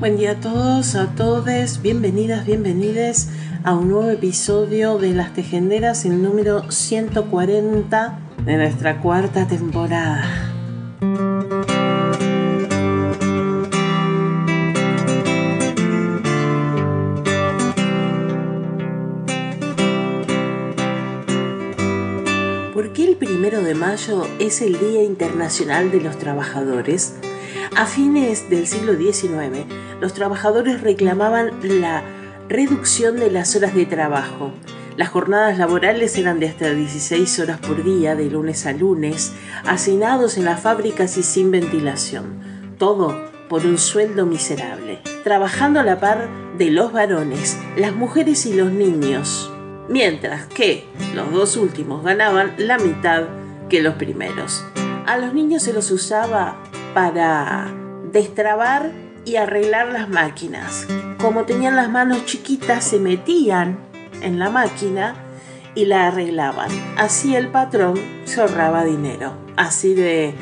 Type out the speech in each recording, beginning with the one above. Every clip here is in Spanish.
Buen día a todos, a todos, bienvenidas, bienvenides a un nuevo episodio de Las Tejenderas, el número 140 de nuestra cuarta temporada. ¿Por qué el primero de mayo es el Día Internacional de los Trabajadores? A fines del siglo XIX, los trabajadores reclamaban la reducción de las horas de trabajo. Las jornadas laborales eran de hasta 16 horas por día, de lunes a lunes, hacinados en las fábricas y sin ventilación. Todo por un sueldo miserable, trabajando a la par de los varones, las mujeres y los niños, mientras que los dos últimos ganaban la mitad que los primeros. A los niños se los usaba para destrabar y arreglar las máquinas. Como tenían las manos chiquitas, se metían en la máquina y la arreglaban. Así el patrón se ahorraba dinero. Así de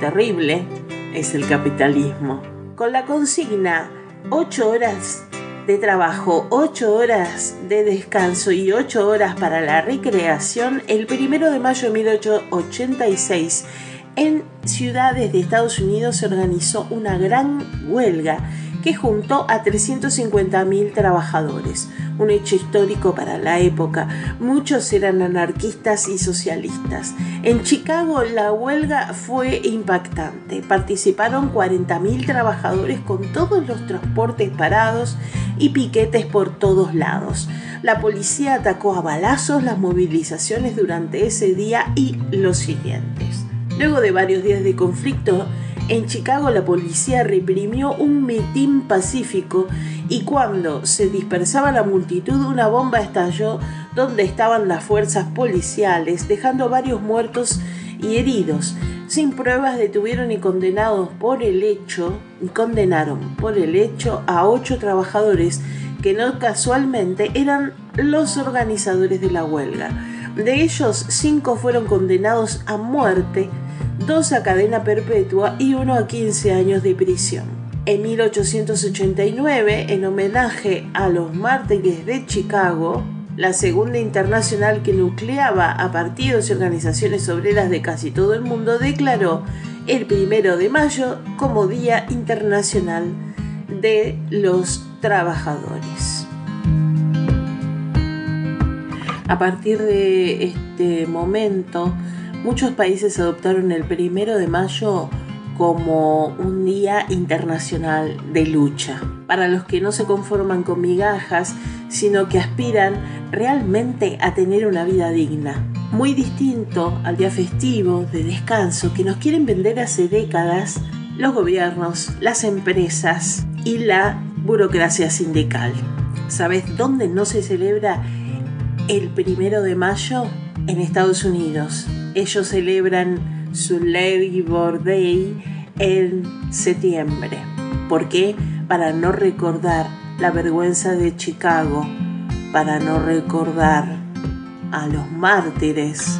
terrible es el capitalismo. Con la consigna 8 horas de trabajo, 8 horas de descanso y 8 horas para la recreación, el primero de mayo de 1886 en ciudades de Estados Unidos se organizó una gran huelga que juntó a 350.000 trabajadores, un hecho histórico para la época. Muchos eran anarquistas y socialistas. En Chicago la huelga fue impactante. Participaron 40.000 trabajadores con todos los transportes parados y piquetes por todos lados. La policía atacó a balazos las movilizaciones durante ese día y los siguientes. Luego de varios días de conflicto, en Chicago la policía reprimió un mitin pacífico y cuando se dispersaba la multitud una bomba estalló donde estaban las fuerzas policiales, dejando varios muertos y heridos. Sin pruebas detuvieron y condenados por el hecho, y condenaron por el hecho a ocho trabajadores que no casualmente eran los organizadores de la huelga. De ellos, cinco fueron condenados a muerte dos a cadena perpetua y uno a 15 años de prisión. En 1889, en homenaje a los mártires de Chicago, la segunda internacional que nucleaba a partidos y organizaciones obreras de casi todo el mundo declaró el primero de mayo como Día Internacional de los Trabajadores. A partir de este momento, Muchos países adoptaron el primero de mayo como un día internacional de lucha, para los que no se conforman con migajas, sino que aspiran realmente a tener una vida digna. Muy distinto al día festivo de descanso que nos quieren vender hace décadas los gobiernos, las empresas y la burocracia sindical. ¿Sabes dónde no se celebra el primero de mayo? En Estados Unidos ellos celebran su Labor Day en septiembre. ¿Por qué? Para no recordar la vergüenza de Chicago, para no recordar a los mártires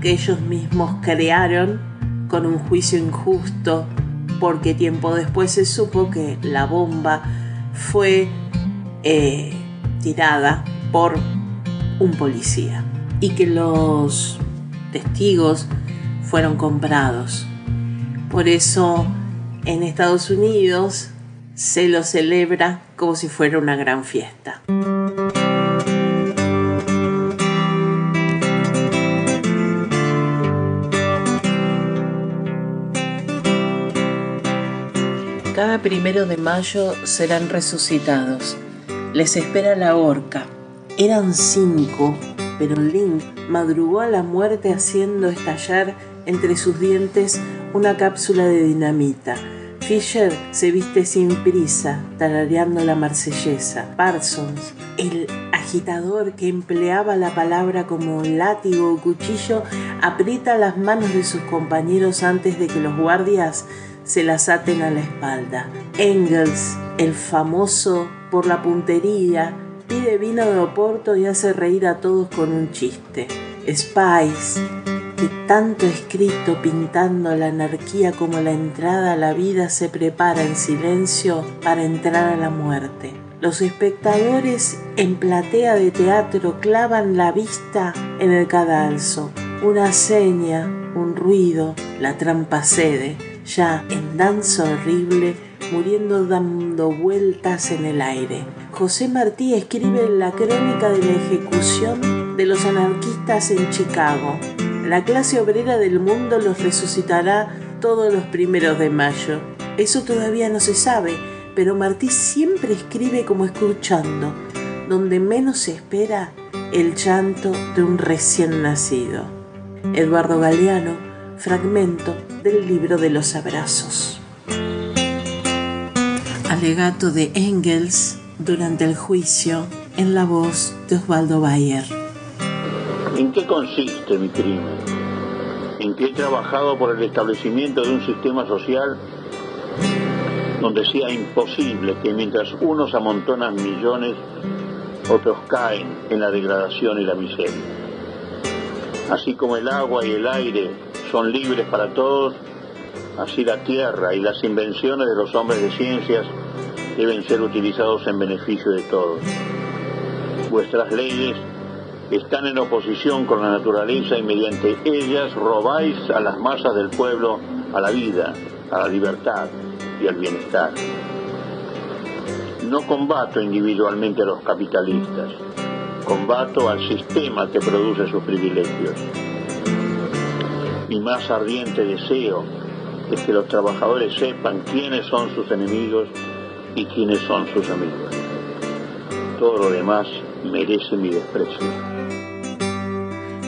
que ellos mismos crearon con un juicio injusto, porque tiempo después se supo que la bomba fue eh, tirada por un policía y que los testigos fueron comprados. Por eso en Estados Unidos se lo celebra como si fuera una gran fiesta. Cada primero de mayo serán resucitados. Les espera la horca. Eran cinco pero Link madrugó a la muerte haciendo estallar entre sus dientes una cápsula de dinamita. Fisher se viste sin prisa, tarareando la marsellesa. Parsons, el agitador que empleaba la palabra como látigo o cuchillo, aprieta las manos de sus compañeros antes de que los guardias se las aten a la espalda. Engels, el famoso por la puntería, pide vino de Oporto y hace reír a todos con un chiste. Spice, que tanto escrito pintando la anarquía como la entrada a la vida se prepara en silencio para entrar a la muerte. Los espectadores en platea de teatro clavan la vista en el cadalso. Una seña, un ruido, la trampa cede, ya en danza horrible, muriendo dando vueltas en el aire. José Martí escribe la crónica de la ejecución de los anarquistas en Chicago. La clase obrera del mundo los resucitará todos los primeros de mayo. Eso todavía no se sabe, pero Martí siempre escribe como escuchando, donde menos se espera el llanto de un recién nacido. Eduardo Galeano, fragmento del libro de los abrazos. Alegato de Engels durante el juicio en la voz de Osvaldo Bayer. ¿En qué consiste mi crimen? En que he trabajado por el establecimiento de un sistema social donde sea imposible que mientras unos amontonan millones, otros caen en la degradación y la miseria. Así como el agua y el aire son libres para todos, así la tierra y las invenciones de los hombres de ciencias deben ser utilizados en beneficio de todos. Vuestras leyes están en oposición con la naturaleza y mediante ellas robáis a las masas del pueblo a la vida, a la libertad y al bienestar. No combato individualmente a los capitalistas, combato al sistema que produce sus privilegios. Mi más ardiente deseo es que los trabajadores sepan quiénes son sus enemigos y quiénes son sus amigos. Todo lo demás merece mi desprecio.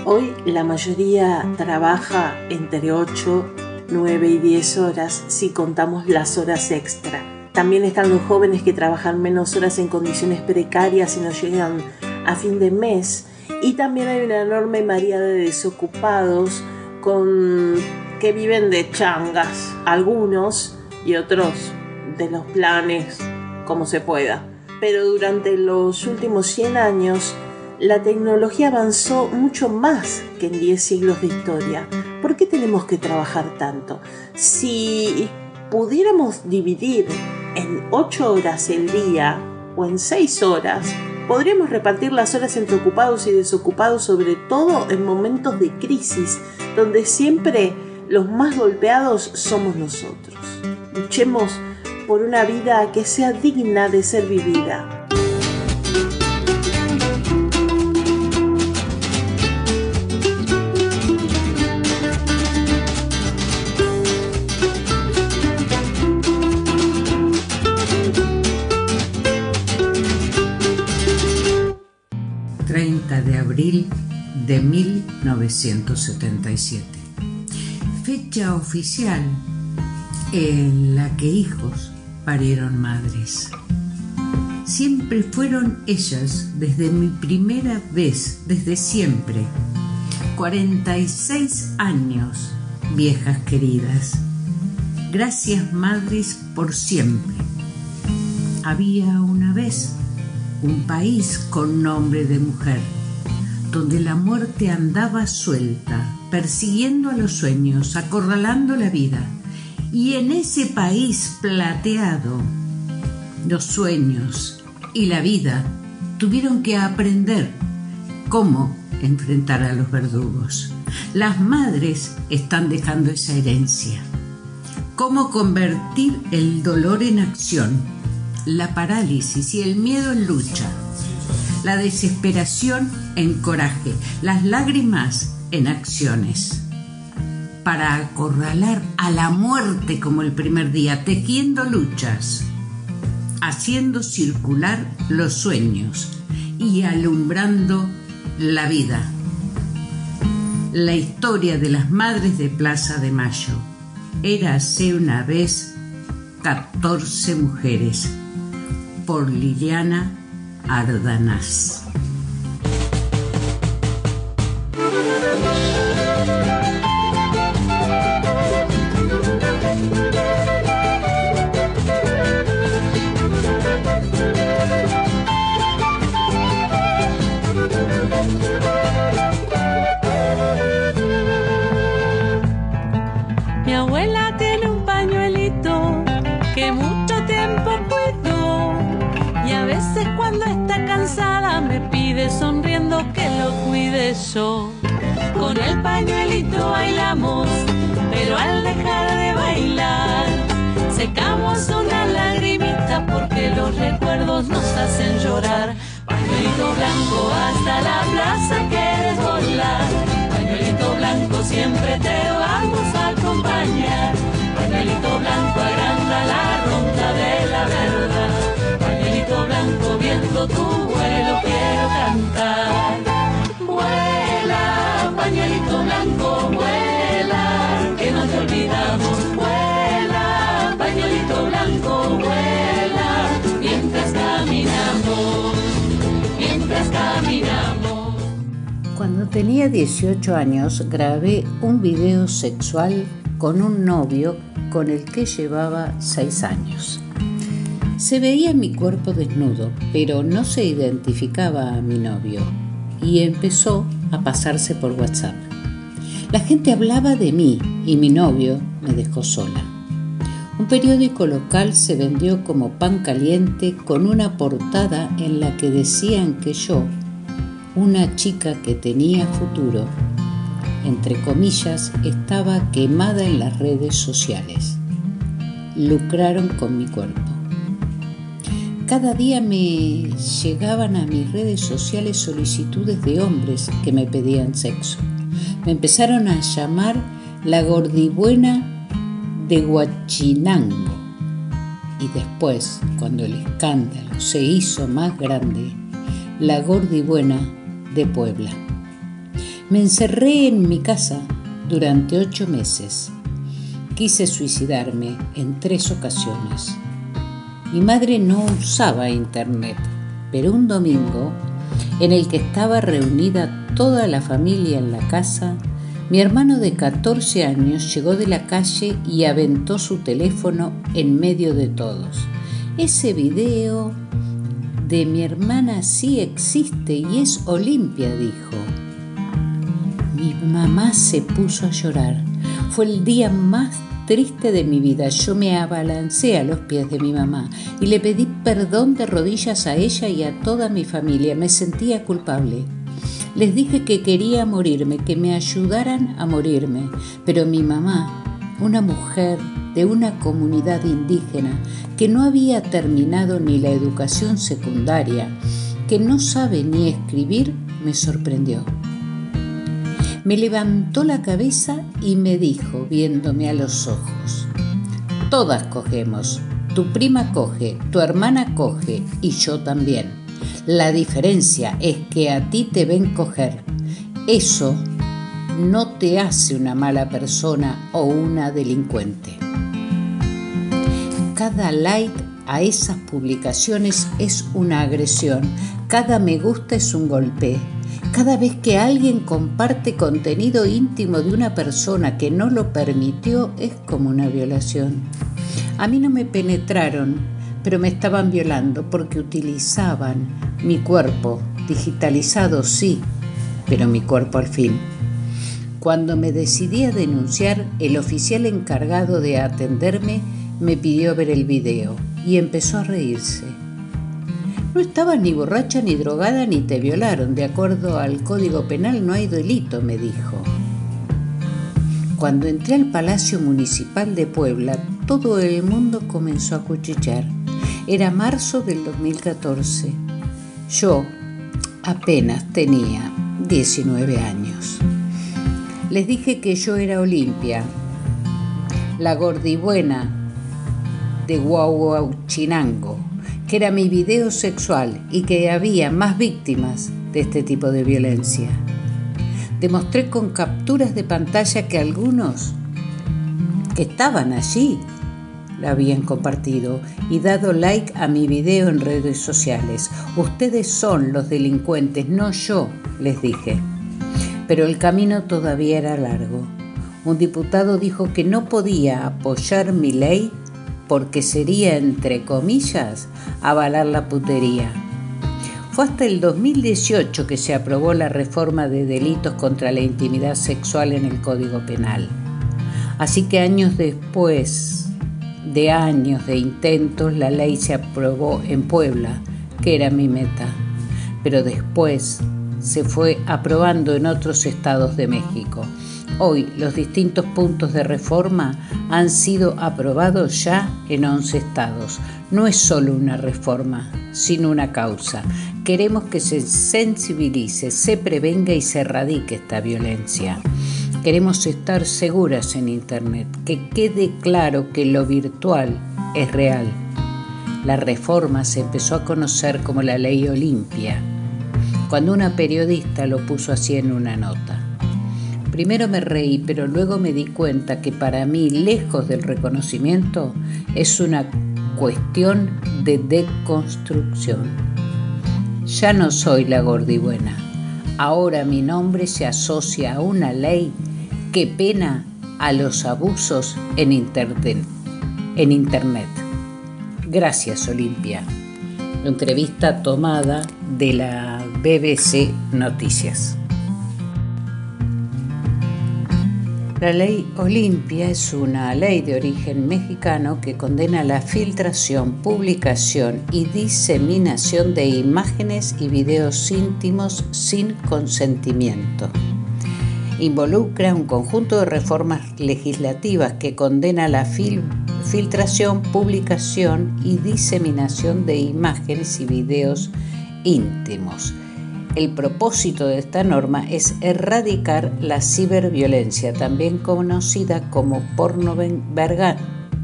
Hoy la mayoría trabaja entre 8, 9 y 10 horas si contamos las horas extra. También están los jóvenes que trabajan menos horas en condiciones precarias y no llegan a fin de mes. Y también hay una enorme maría de desocupados con que viven de changas, algunos y otros de los planes como se pueda. Pero durante los últimos 100 años, la tecnología avanzó mucho más que en 10 siglos de historia. ¿Por qué tenemos que trabajar tanto? Si pudiéramos dividir en 8 horas el día o en 6 horas, podríamos repartir las horas entre ocupados y desocupados, sobre todo en momentos de crisis, donde siempre los más golpeados somos nosotros. Luchemos por una vida que sea digna de ser vivida. de abril de 1977. Oficial en la que hijos parieron madres. Siempre fueron ellas, desde mi primera vez, desde siempre. 46 años, viejas queridas. Gracias, madres, por siempre. Había una vez un país con nombre de mujer, donde la muerte andaba suelta, persiguiendo a los sueños, acorralando la vida y en ese país plateado, los sueños y la vida tuvieron que aprender cómo enfrentar a los verdugos. Las madres están dejando esa herencia. Cómo convertir el dolor en acción, la parálisis y el miedo en lucha, la desesperación en coraje, las lágrimas en acciones para acorralar a la muerte como el primer día, tejiendo luchas, haciendo circular los sueños y alumbrando la vida. La historia de las madres de Plaza de Mayo. Érase una vez 14 mujeres por Liliana Ardanaz. Con el pañuelito bailamos, pero al dejar de bailar, secamos una lagrimita porque los recuerdos nos hacen llorar. Pañuelito blanco hasta la plaza quieres volar. Pañuelito blanco siempre te vamos a acompañar. Pañuelito blanco agranda la ronda de la verdad. Pañuelito blanco viendo tu cantar vuela, pañuelito blanco, vuela, que no te olvidamos, vuela, pañuelito blanco, vuela, mientras caminamos, mientras caminamos. Cuando tenía 18 años grabé un video sexual con un novio con el que llevaba 6 años. Se veía mi cuerpo desnudo, pero no se identificaba a mi novio y empezó a pasarse por WhatsApp. La gente hablaba de mí y mi novio me dejó sola. Un periódico local se vendió como pan caliente con una portada en la que decían que yo, una chica que tenía futuro, entre comillas, estaba quemada en las redes sociales. Lucraron con mi cuerpo. Cada día me llegaban a mis redes sociales solicitudes de hombres que me pedían sexo. Me empezaron a llamar la gordibuena de Huachinango. Y después, cuando el escándalo se hizo más grande, la gordibuena de Puebla. Me encerré en mi casa durante ocho meses. Quise suicidarme en tres ocasiones mi madre no usaba internet, pero un domingo, en el que estaba reunida toda la familia en la casa, mi hermano de 14 años llegó de la calle y aventó su teléfono en medio de todos. Ese video de mi hermana sí existe y es Olimpia, dijo. Mi mamá se puso a llorar. Fue el día más triste de mi vida, yo me abalancé a los pies de mi mamá y le pedí perdón de rodillas a ella y a toda mi familia. Me sentía culpable. Les dije que quería morirme, que me ayudaran a morirme, pero mi mamá, una mujer de una comunidad indígena que no había terminado ni la educación secundaria, que no sabe ni escribir, me sorprendió. Me levantó la cabeza y me dijo, viéndome a los ojos, todas cogemos, tu prima coge, tu hermana coge y yo también. La diferencia es que a ti te ven coger. Eso no te hace una mala persona o una delincuente. Cada like a esas publicaciones es una agresión, cada me gusta es un golpe, cada vez que alguien comparte contenido íntimo de una persona que no lo permitió es como una violación. A mí no me penetraron, pero me estaban violando porque utilizaban mi cuerpo, digitalizado sí, pero mi cuerpo al fin. Cuando me decidí a denunciar, el oficial encargado de atenderme me pidió ver el video y empezó a reírse. No estabas ni borracha ni drogada ni te violaron. De acuerdo al Código Penal no hay delito, me dijo. Cuando entré al Palacio Municipal de Puebla, todo el mundo comenzó a cuchillar. Era marzo del 2014. Yo apenas tenía 19 años. Les dije que yo era Olimpia, la gordibuena de Chinango, que era mi video sexual y que había más víctimas de este tipo de violencia. Demostré con capturas de pantalla que algunos que estaban allí la habían compartido y dado like a mi video en redes sociales. Ustedes son los delincuentes, no yo, les dije. Pero el camino todavía era largo. Un diputado dijo que no podía apoyar mi ley porque sería, entre comillas, avalar la putería. Fue hasta el 2018 que se aprobó la reforma de delitos contra la intimidad sexual en el Código Penal. Así que años después de años de intentos, la ley se aprobó en Puebla, que era mi meta. Pero después se fue aprobando en otros estados de México. Hoy los distintos puntos de reforma han sido aprobados ya en 11 estados. No es solo una reforma, sino una causa. Queremos que se sensibilice, se prevenga y se erradique esta violencia. Queremos estar seguras en Internet, que quede claro que lo virtual es real. La reforma se empezó a conocer como la ley Olimpia, cuando una periodista lo puso así en una nota. Primero me reí, pero luego me di cuenta que para mí, lejos del reconocimiento, es una cuestión de deconstrucción. Ya no soy la gordibuena. Ahora mi nombre se asocia a una ley que pena a los abusos en Internet. Gracias, Olimpia. Entrevista tomada de la BBC Noticias. La ley Olimpia es una ley de origen mexicano que condena la filtración, publicación y diseminación de imágenes y videos íntimos sin consentimiento. Involucra un conjunto de reformas legislativas que condena la filtración, publicación y diseminación de imágenes y videos íntimos el propósito de esta norma es erradicar la ciberviolencia, también conocida como porno,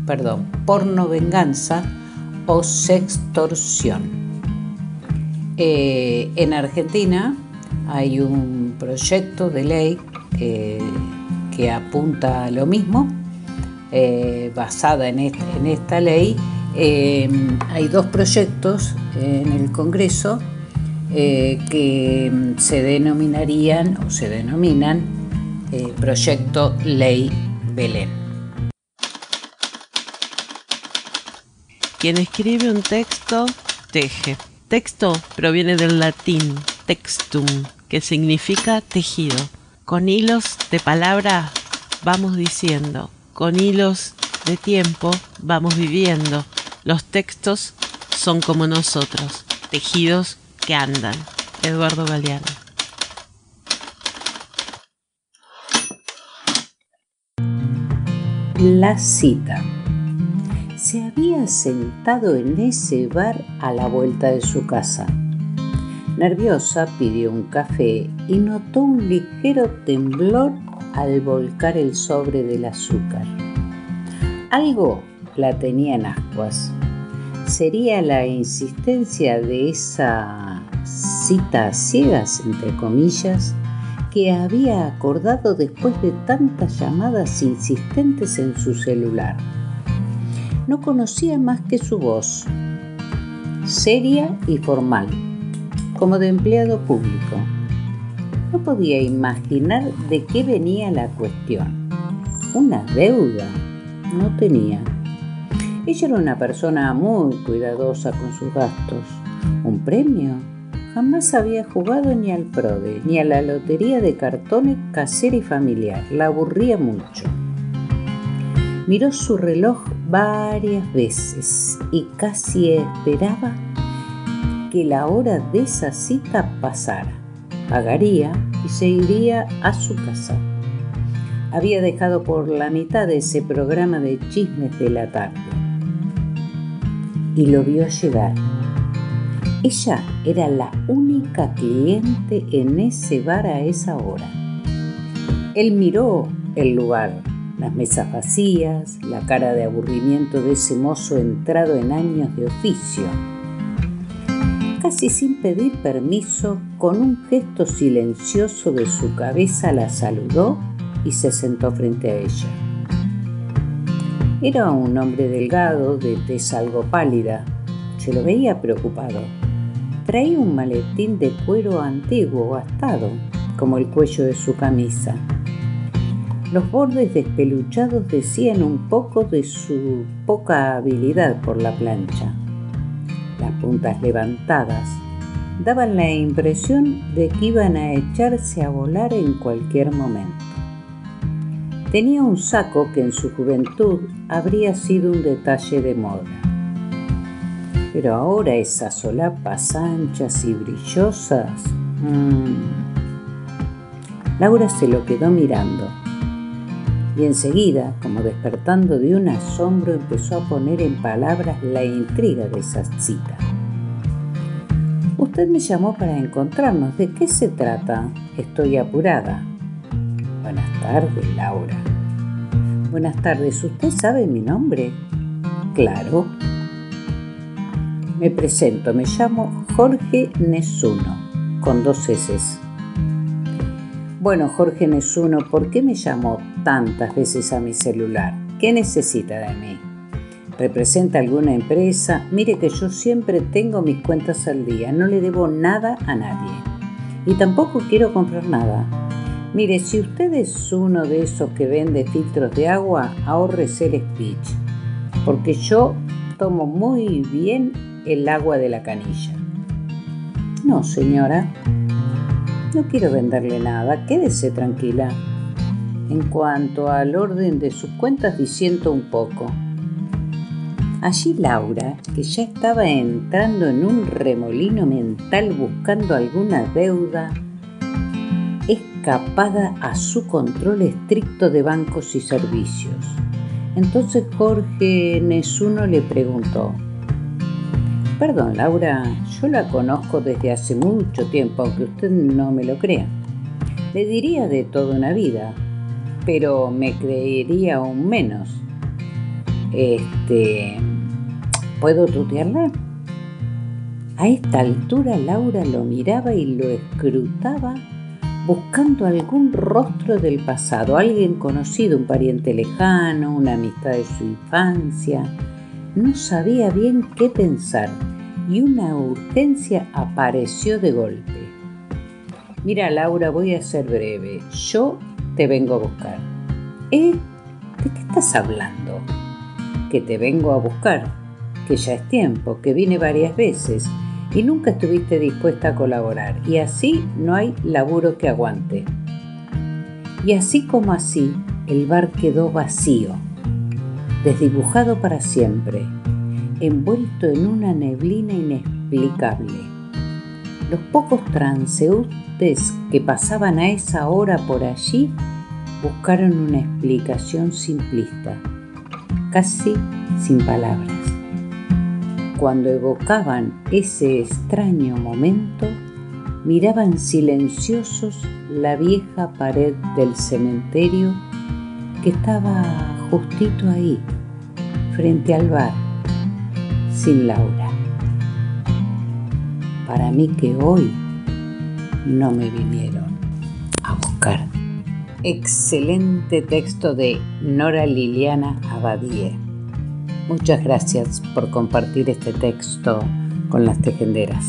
perdón, porno venganza o sextorsión. Eh, en Argentina hay un proyecto de ley que apunta a lo mismo, eh, basada en, esta ley. Eh, hay dos proyectos en el Congreso eh, que mm, se denominarían o se denominan eh, Proyecto Ley Belén. Quien escribe un texto teje. Texto proviene del latín textum, que significa tejido. Con hilos de palabra vamos diciendo, con hilos de tiempo vamos viviendo. Los textos son como nosotros, tejidos que andan. Eduardo Galeano. La cita. Se había sentado en ese bar a la vuelta de su casa. Nerviosa pidió un café y notó un ligero temblor al volcar el sobre del azúcar. Algo la tenía en ascuas. Sería la insistencia de esa citas ciegas, entre comillas, que había acordado después de tantas llamadas insistentes en su celular. No conocía más que su voz, seria y formal, como de empleado público. No podía imaginar de qué venía la cuestión. Una deuda no tenía. Ella era una persona muy cuidadosa con sus gastos. ¿Un premio? Jamás había jugado ni al prode, ni a la lotería de cartones casera y familiar. La aburría mucho. Miró su reloj varias veces y casi esperaba que la hora de esa cita pasara. Pagaría y se iría a su casa. Había dejado por la mitad de ese programa de chismes de la tarde. Y lo vio llegar ella era la única cliente en ese bar a esa hora. Él miró el lugar, las mesas vacías, la cara de aburrimiento de ese mozo entrado en años de oficio. Casi sin pedir permiso, con un gesto silencioso de su cabeza la saludó y se sentó frente a ella. Era un hombre delgado, de tez algo pálida. Se lo veía preocupado. Traía un maletín de cuero antiguo, gastado, como el cuello de su camisa. Los bordes despeluchados decían un poco de su poca habilidad por la plancha. Las puntas levantadas daban la impresión de que iban a echarse a volar en cualquier momento. Tenía un saco que en su juventud habría sido un detalle de moda. Pero ahora esas solapas anchas y brillosas... Mmm. Laura se lo quedó mirando y enseguida, como despertando de un asombro, empezó a poner en palabras la intriga de esa cita. Usted me llamó para encontrarnos. ¿De qué se trata? Estoy apurada. Buenas tardes, Laura. Buenas tardes, ¿usted sabe mi nombre? Claro. Me presento, me llamo Jorge Nesuno, con dos S. Bueno, Jorge Nesuno, ¿por qué me llamó tantas veces a mi celular? ¿Qué necesita de mí? ¿Representa alguna empresa? Mire que yo siempre tengo mis cuentas al día, no le debo nada a nadie. Y tampoco quiero comprar nada. Mire, si usted es uno de esos que vende filtros de agua, ahorrese el speech, porque yo tomo muy bien el agua de la canilla. No, señora, no quiero venderle nada, quédese tranquila. En cuanto al orden de sus cuentas, disiento un poco. Allí Laura, que ya estaba entrando en un remolino mental buscando alguna deuda, escapada a su control estricto de bancos y servicios. Entonces Jorge Nesuno le preguntó, Perdón, Laura, yo la conozco desde hace mucho tiempo, aunque usted no me lo crea. Le diría de toda una vida, pero me creería aún menos. Este. ¿Puedo tutearla? A esta altura Laura lo miraba y lo escrutaba buscando algún rostro del pasado, alguien conocido, un pariente lejano, una amistad de su infancia. No sabía bien qué pensar y una urgencia apareció de golpe. Mira, Laura, voy a ser breve. Yo te vengo a buscar. ¿Eh? ¿De qué estás hablando? Que te vengo a buscar, que ya es tiempo, que vine varias veces y nunca estuviste dispuesta a colaborar y así no hay laburo que aguante. Y así como así, el bar quedó vacío, desdibujado para siempre, envuelto en una neblina inexplicable. Los pocos transeúntes que pasaban a esa hora por allí buscaron una explicación simplista, casi sin palabras cuando evocaban ese extraño momento, miraban silenciosos la vieja pared del cementerio que estaba justito ahí, frente al bar, sin Laura. Para mí que hoy no me vinieron a buscar. Excelente texto de Nora Liliana Abadie. Muchas gracias por compartir este texto con las tejenderas.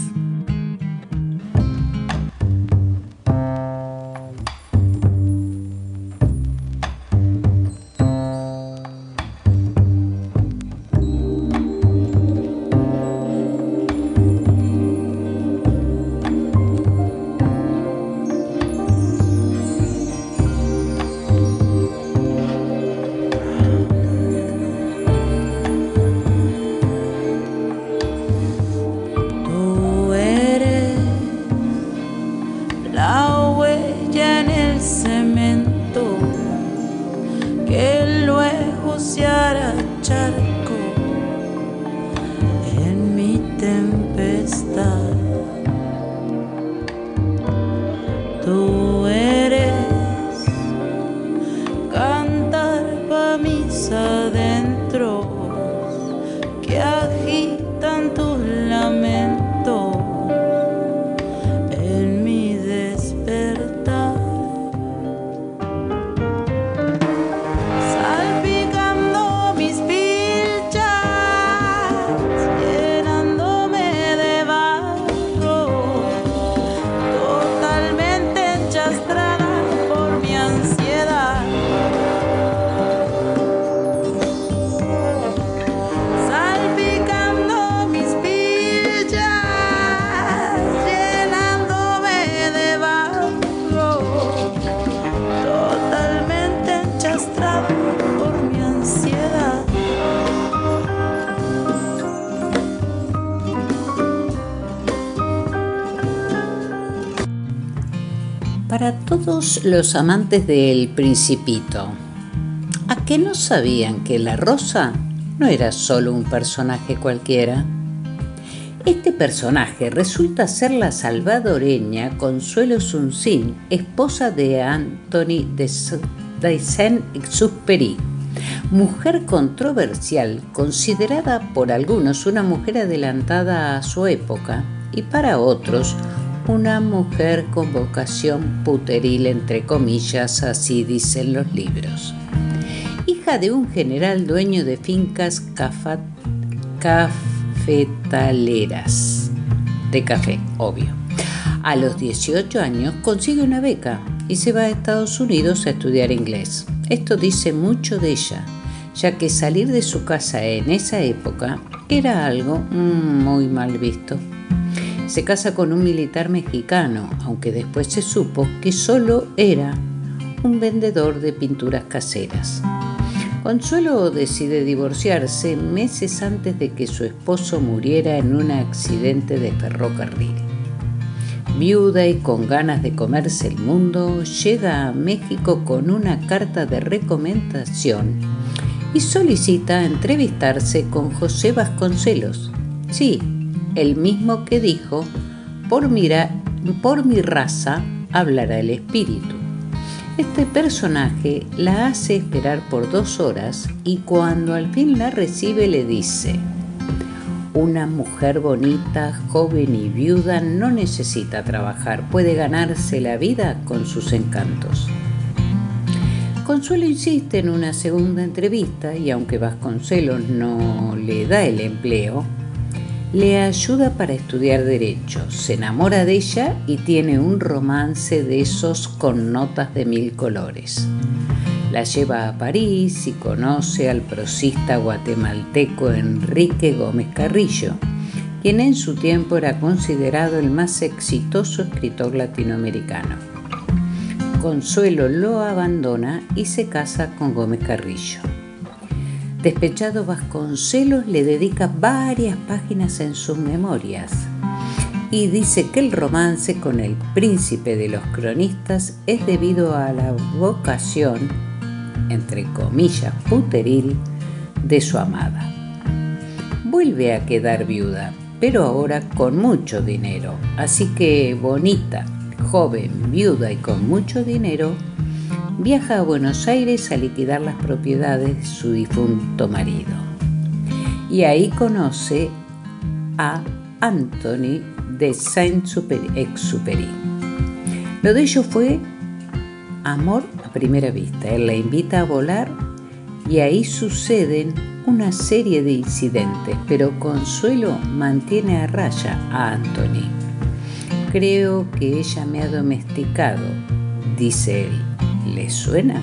Los amantes del Principito, ¿a qué no sabían que la Rosa no era solo un personaje cualquiera? Este personaje resulta ser la salvadoreña Consuelo Sunsin, esposa de Anthony de Saint-Exupéry, mujer controversial, considerada por algunos una mujer adelantada a su época y para otros una mujer con vocación puteril, entre comillas, así dicen los libros. Hija de un general dueño de fincas cafetaleras, de café, obvio. A los 18 años consigue una beca y se va a Estados Unidos a estudiar inglés. Esto dice mucho de ella, ya que salir de su casa en esa época era algo muy mal visto. Se casa con un militar mexicano, aunque después se supo que solo era un vendedor de pinturas caseras. Consuelo decide divorciarse meses antes de que su esposo muriera en un accidente de ferrocarril. Viuda y con ganas de comerse el mundo, llega a México con una carta de recomendación y solicita entrevistarse con José Vasconcelos. Sí, el mismo que dijo, por, mira- por mi raza hablará el espíritu. Este personaje la hace esperar por dos horas y cuando al fin la recibe le dice, una mujer bonita, joven y viuda no necesita trabajar, puede ganarse la vida con sus encantos. Consuelo insiste en una segunda entrevista y aunque Vasconcelos no le da el empleo, le ayuda para estudiar derecho, se enamora de ella y tiene un romance de esos con notas de mil colores. La lleva a París y conoce al prosista guatemalteco Enrique Gómez Carrillo, quien en su tiempo era considerado el más exitoso escritor latinoamericano. Consuelo lo abandona y se casa con Gómez Carrillo. Despechado Vasconcelos le dedica varias páginas en sus memorias y dice que el romance con el príncipe de los cronistas es debido a la vocación, entre comillas, puteril de su amada. Vuelve a quedar viuda, pero ahora con mucho dinero, así que bonita, joven, viuda y con mucho dinero, viaja a Buenos Aires a liquidar las propiedades de su difunto marido. Y ahí conoce a Anthony de Saint-Exupéry. Lo de ellos fue amor a primera vista. Él la invita a volar y ahí suceden una serie de incidentes, pero Consuelo mantiene a raya a Anthony. Creo que ella me ha domesticado, dice él. ¿Le suena?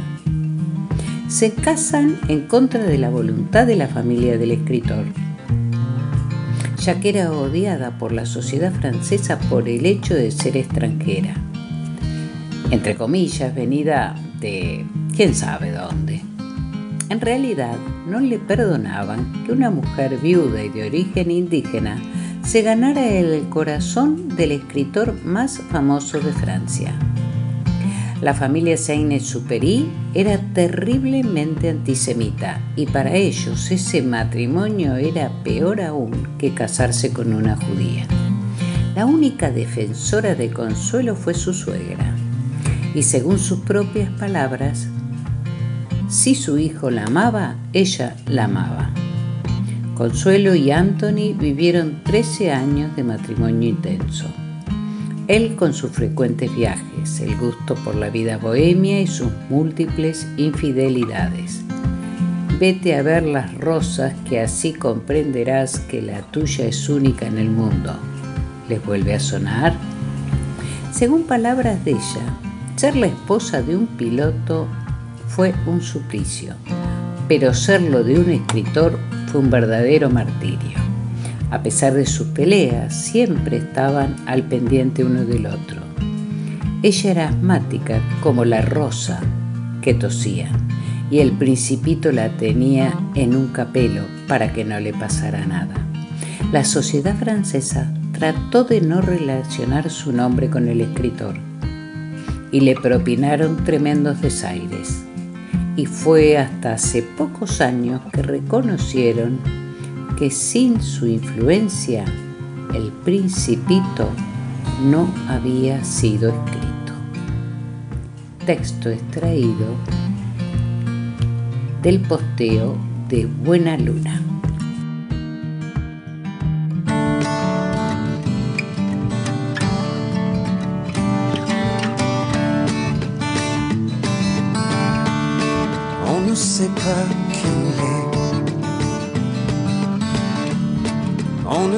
Se casan en contra de la voluntad de la familia del escritor, ya que era odiada por la sociedad francesa por el hecho de ser extranjera. Entre comillas, venida de quién sabe dónde. En realidad, no le perdonaban que una mujer viuda y de origen indígena se ganara el corazón del escritor más famoso de Francia. La familia Saint-Exupéry era terriblemente antisemita y para ellos ese matrimonio era peor aún que casarse con una judía. La única defensora de Consuelo fue su suegra y según sus propias palabras, si su hijo la amaba, ella la amaba. Consuelo y Anthony vivieron 13 años de matrimonio intenso. Él con sus frecuentes viajes, el gusto por la vida bohemia y sus múltiples infidelidades. Vete a ver las rosas que así comprenderás que la tuya es única en el mundo. ¿Les vuelve a sonar? Según palabras de ella, ser la esposa de un piloto fue un suplicio, pero serlo de un escritor fue un verdadero martirio. A pesar de sus peleas, siempre estaban al pendiente uno del otro. Ella era asmática como la rosa que tosía y el principito la tenía en un capelo para que no le pasara nada. La sociedad francesa trató de no relacionar su nombre con el escritor y le propinaron tremendos desaires y fue hasta hace pocos años que reconocieron que sin su influencia el principito no había sido escrito. Texto extraído del posteo de Buena Luna.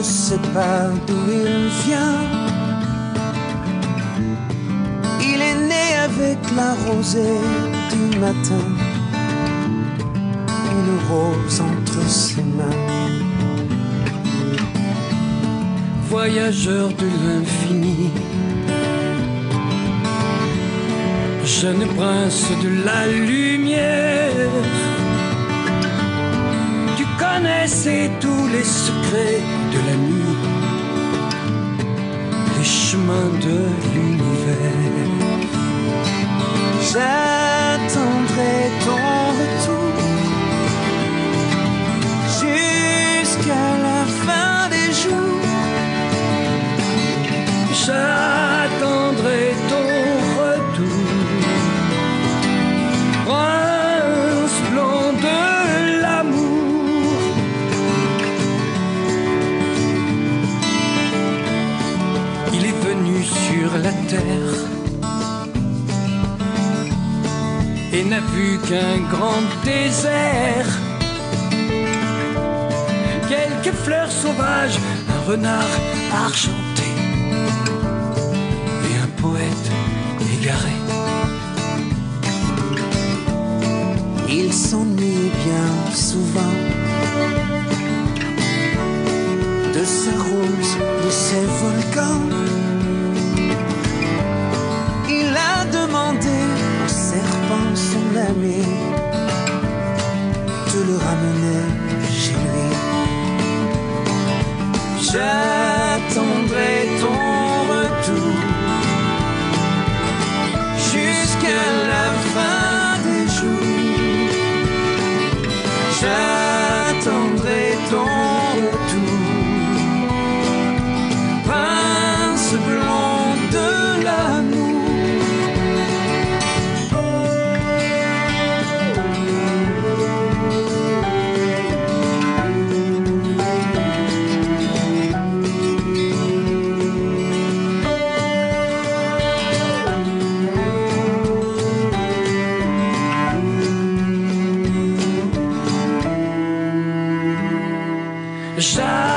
Ne sait pas d'où il vient. Il est né avec la rosée du matin, une rose entre ses mains. Voyageur de l'infini, jeune prince de la lumière connaissez tous les secrets de la nuit, les chemins de l'univers. J'attendrai ton retour jusqu'à la fin des jours. Et n'a vu qu'un grand désert. Quelques fleurs sauvages, un renard argenté shine.